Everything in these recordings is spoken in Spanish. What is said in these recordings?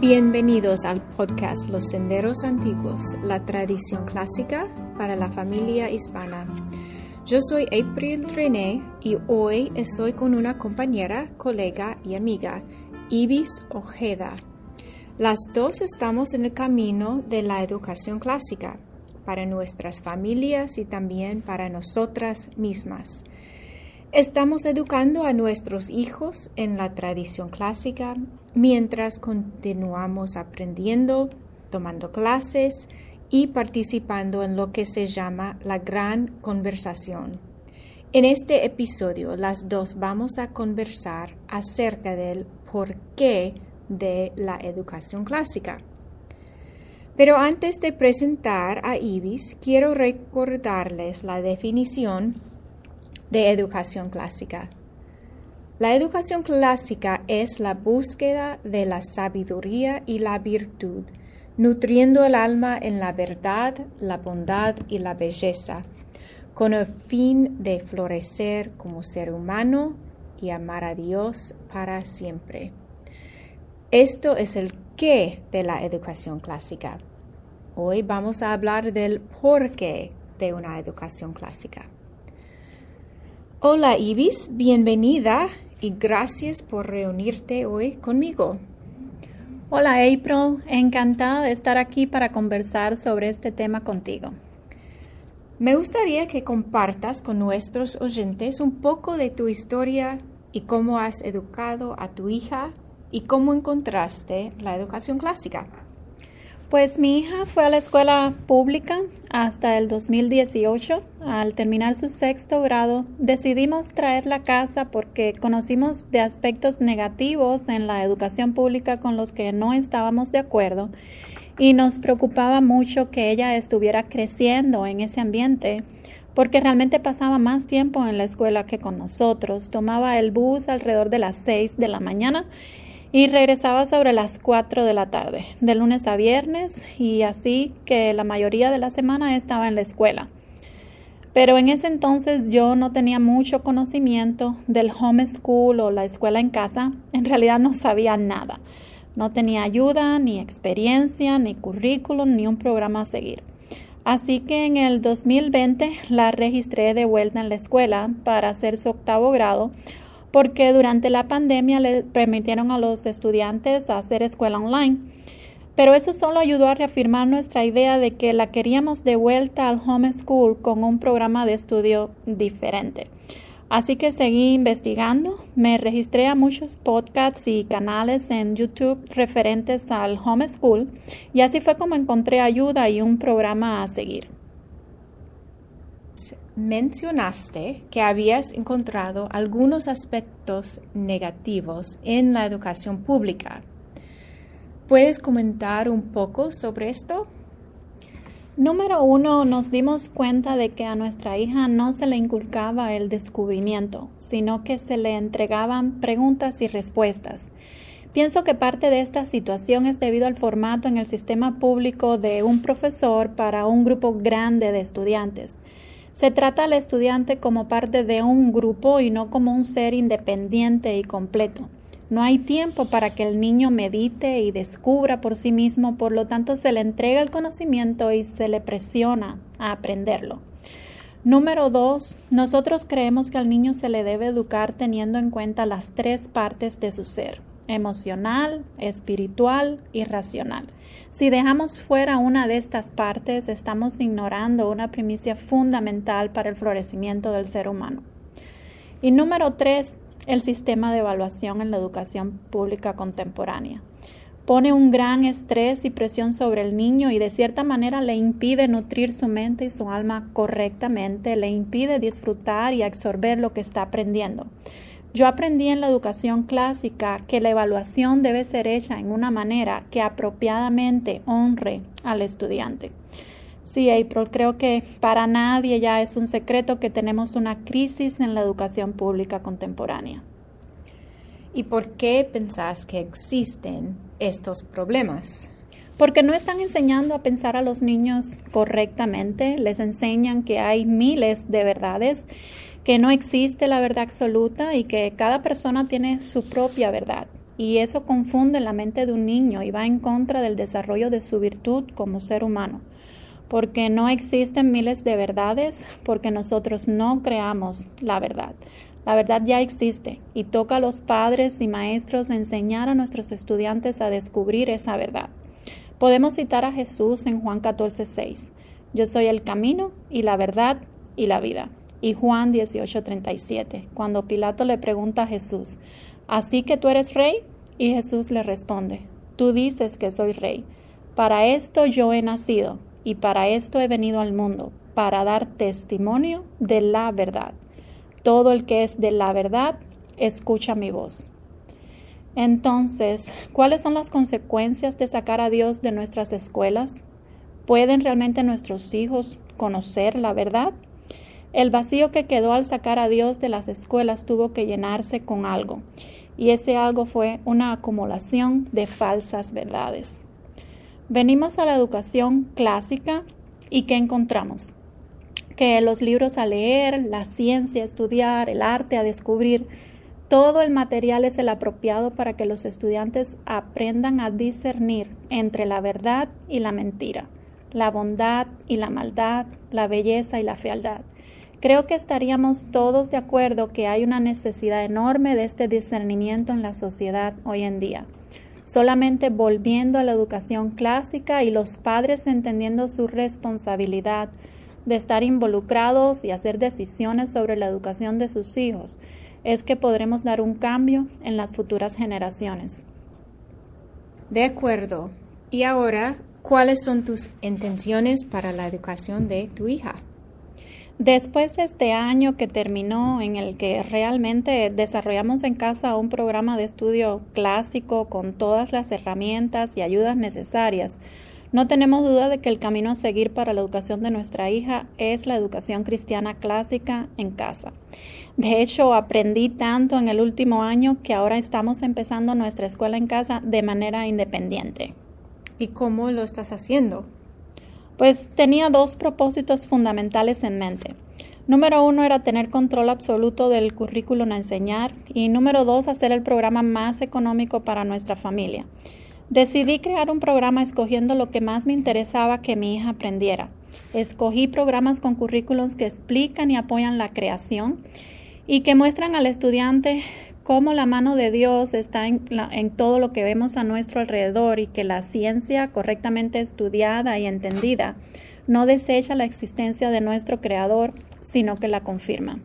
Bienvenidos al podcast Los Senderos Antiguos, la tradición clásica para la familia hispana. Yo soy April René y hoy estoy con una compañera, colega y amiga, Ibis Ojeda. Las dos estamos en el camino de la educación clásica para nuestras familias y también para nosotras mismas. Estamos educando a nuestros hijos en la tradición clásica mientras continuamos aprendiendo, tomando clases y participando en lo que se llama la gran conversación. En este episodio las dos vamos a conversar acerca del porqué de la educación clásica. Pero antes de presentar a Ibis, quiero recordarles la definición de educación clásica. La educación clásica es la búsqueda de la sabiduría y la virtud, nutriendo el alma en la verdad, la bondad y la belleza, con el fin de florecer como ser humano y amar a Dios para siempre. Esto es el qué de la educación clásica. Hoy vamos a hablar del por qué de una educación clásica. Hola Ibis, bienvenida y gracias por reunirte hoy conmigo. Hola April, encantada de estar aquí para conversar sobre este tema contigo. Me gustaría que compartas con nuestros oyentes un poco de tu historia y cómo has educado a tu hija y cómo encontraste la educación clásica. Pues mi hija fue a la escuela pública hasta el 2018. Al terminar su sexto grado, decidimos traerla a casa porque conocimos de aspectos negativos en la educación pública con los que no estábamos de acuerdo y nos preocupaba mucho que ella estuviera creciendo en ese ambiente porque realmente pasaba más tiempo en la escuela que con nosotros. Tomaba el bus alrededor de las 6 de la mañana y regresaba sobre las 4 de la tarde, de lunes a viernes, y así que la mayoría de la semana estaba en la escuela. Pero en ese entonces yo no tenía mucho conocimiento del homeschool o la escuela en casa, en realidad no sabía nada. No tenía ayuda, ni experiencia, ni currículum, ni un programa a seguir. Así que en el 2020 la registré de vuelta en la escuela para hacer su octavo grado porque durante la pandemia le permitieron a los estudiantes hacer escuela online. Pero eso solo ayudó a reafirmar nuestra idea de que la queríamos de vuelta al homeschool con un programa de estudio diferente. Así que seguí investigando, me registré a muchos podcasts y canales en YouTube referentes al homeschool y así fue como encontré ayuda y un programa a seguir mencionaste que habías encontrado algunos aspectos negativos en la educación pública. ¿Puedes comentar un poco sobre esto? Número uno, nos dimos cuenta de que a nuestra hija no se le inculcaba el descubrimiento, sino que se le entregaban preguntas y respuestas. Pienso que parte de esta situación es debido al formato en el sistema público de un profesor para un grupo grande de estudiantes. Se trata al estudiante como parte de un grupo y no como un ser independiente y completo. No hay tiempo para que el niño medite y descubra por sí mismo, por lo tanto se le entrega el conocimiento y se le presiona a aprenderlo. Número dos, nosotros creemos que al niño se le debe educar teniendo en cuenta las tres partes de su ser, emocional, espiritual y racional. Si dejamos fuera una de estas partes, estamos ignorando una primicia fundamental para el florecimiento del ser humano. Y número tres, el sistema de evaluación en la educación pública contemporánea. Pone un gran estrés y presión sobre el niño y de cierta manera le impide nutrir su mente y su alma correctamente, le impide disfrutar y absorber lo que está aprendiendo. Yo aprendí en la educación clásica que la evaluación debe ser hecha en una manera que apropiadamente honre al estudiante. Sí, April, creo que para nadie ya es un secreto que tenemos una crisis en la educación pública contemporánea. ¿Y por qué pensás que existen estos problemas? porque no están enseñando a pensar a los niños correctamente, les enseñan que hay miles de verdades, que no existe la verdad absoluta y que cada persona tiene su propia verdad. Y eso confunde la mente de un niño y va en contra del desarrollo de su virtud como ser humano. Porque no existen miles de verdades, porque nosotros no creamos la verdad. La verdad ya existe y toca a los padres y maestros enseñar a nuestros estudiantes a descubrir esa verdad. Podemos citar a Jesús en Juan 14, 6. Yo soy el camino y la verdad y la vida. Y Juan 18, 37, cuando Pilato le pregunta a Jesús, ¿así que tú eres rey? Y Jesús le responde, tú dices que soy rey. Para esto yo he nacido y para esto he venido al mundo, para dar testimonio de la verdad. Todo el que es de la verdad, escucha mi voz. Entonces, ¿cuáles son las consecuencias de sacar a Dios de nuestras escuelas? ¿Pueden realmente nuestros hijos conocer la verdad? El vacío que quedó al sacar a Dios de las escuelas tuvo que llenarse con algo, y ese algo fue una acumulación de falsas verdades. Venimos a la educación clásica y ¿qué encontramos? Que los libros a leer, la ciencia a estudiar, el arte a descubrir, todo el material es el apropiado para que los estudiantes aprendan a discernir entre la verdad y la mentira, la bondad y la maldad, la belleza y la fealdad. Creo que estaríamos todos de acuerdo que hay una necesidad enorme de este discernimiento en la sociedad hoy en día. Solamente volviendo a la educación clásica y los padres entendiendo su responsabilidad de estar involucrados y hacer decisiones sobre la educación de sus hijos, es que podremos dar un cambio en las futuras generaciones. De acuerdo. Y ahora, ¿cuáles son tus intenciones para la educación de tu hija? Después de este año que terminó en el que realmente desarrollamos en casa un programa de estudio clásico con todas las herramientas y ayudas necesarias, no tenemos duda de que el camino a seguir para la educación de nuestra hija es la educación cristiana clásica en casa. De hecho, aprendí tanto en el último año que ahora estamos empezando nuestra escuela en casa de manera independiente. ¿Y cómo lo estás haciendo? Pues tenía dos propósitos fundamentales en mente. Número uno era tener control absoluto del currículum a enseñar y número dos hacer el programa más económico para nuestra familia. Decidí crear un programa escogiendo lo que más me interesaba que mi hija aprendiera. Escogí programas con currículums que explican y apoyan la creación y que muestran al estudiante cómo la mano de Dios está en, en, todo lo que vemos a nuestro alrededor y que la ciencia correctamente estudiada y entendida no desecha la existencia de nuestro Creador, sino que la confirma.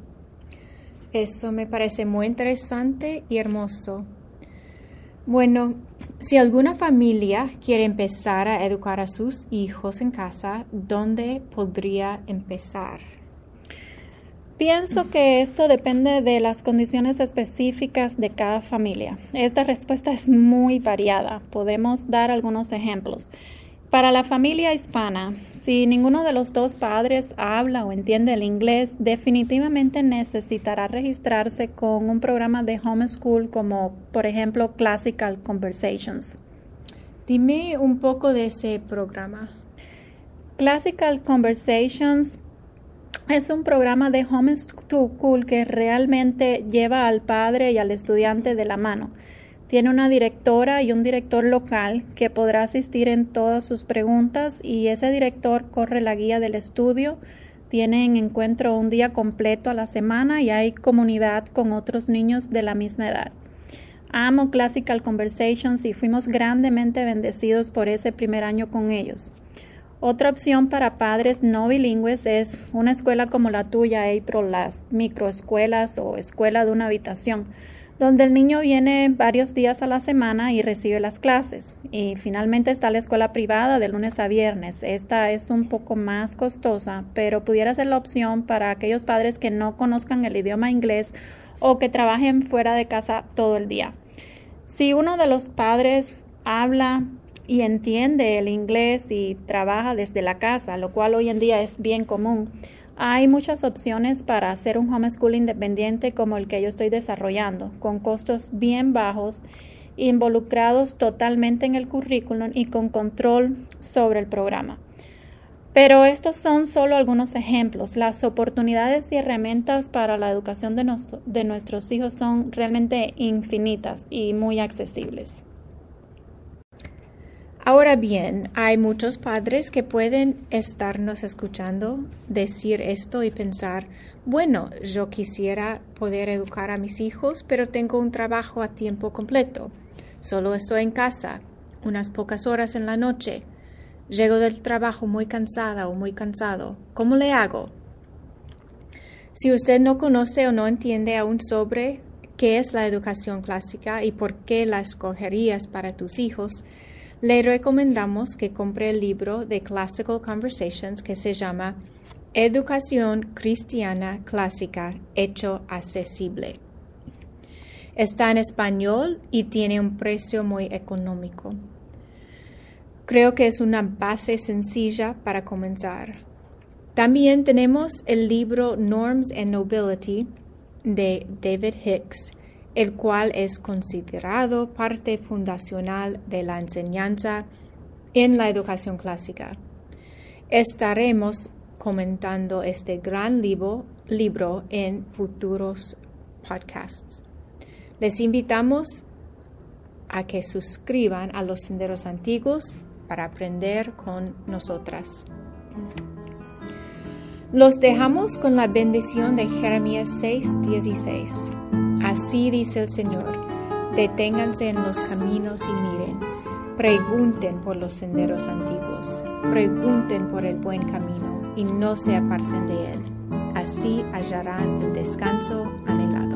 Eso me parece muy interesante y hermoso. Bueno, si alguna familia quiere empezar a educar a sus hijos en casa, ¿dónde podría empezar? Pienso que esto depende de las condiciones específicas de cada familia. Esta respuesta es muy variada. Podemos dar algunos ejemplos. Para la familia hispana, si ninguno de los dos padres habla o entiende el inglés, definitivamente necesitará registrarse con un programa de homeschool como, por ejemplo, Classical Conversations. Dime un poco de ese programa. Classical Conversations es un programa de homeschool que realmente lleva al padre y al estudiante de la mano. Tiene una directora y un director local que podrá asistir en todas sus preguntas y ese director corre la guía del estudio. Tienen encuentro un día completo a la semana y hay comunidad con otros niños de la misma edad. Amo Classical Conversations y fuimos grandemente bendecidos por ese primer año con ellos. Otra opción para padres no bilingües es una escuela como la tuya, April, las microescuelas o escuela de una habitación, donde el niño viene varios días a la semana y recibe las clases. Y finalmente está la escuela privada de lunes a viernes. Esta es un poco más costosa, pero pudiera ser la opción para aquellos padres que no conozcan el idioma inglés o que trabajen fuera de casa todo el día. Si uno de los padres habla y entiende el inglés y trabaja desde la casa, lo cual hoy en día es bien común. Hay muchas opciones para hacer un homeschool independiente como el que yo estoy desarrollando, con costos bien bajos involucrados totalmente en el currículum y con control sobre el programa. Pero estos son solo algunos ejemplos. Las oportunidades y herramientas para la educación de, de nuestros hijos son realmente infinitas y muy accesibles. Ahora bien, hay muchos padres que pueden estarnos escuchando decir esto y pensar, bueno, yo quisiera poder educar a mis hijos, pero tengo un trabajo a tiempo completo. Solo estoy en casa, unas pocas horas en la noche. Llego del trabajo muy cansada o muy cansado. ¿Cómo le hago? Si usted no conoce o no entiende aún sobre qué es la educación clásica y por qué la escogerías para tus hijos, le recomendamos que compre el libro de Classical Conversations que se llama Educación Cristiana Clásica hecho accesible. Está en español y tiene un precio muy económico. Creo que es una base sencilla para comenzar. También tenemos el libro Norms and Nobility de David Hicks el cual es considerado parte fundacional de la enseñanza en la educación clásica. Estaremos comentando este gran libro, en futuros podcasts. Les invitamos a que suscriban a los senderos antiguos para aprender con nosotras. Los dejamos con la bendición de Jeremías 6:16. Así dice el Señor, deténganse en los caminos y miren, pregunten por los senderos antiguos, pregunten por el buen camino y no se aparten de él. Así hallarán el descanso anhelado.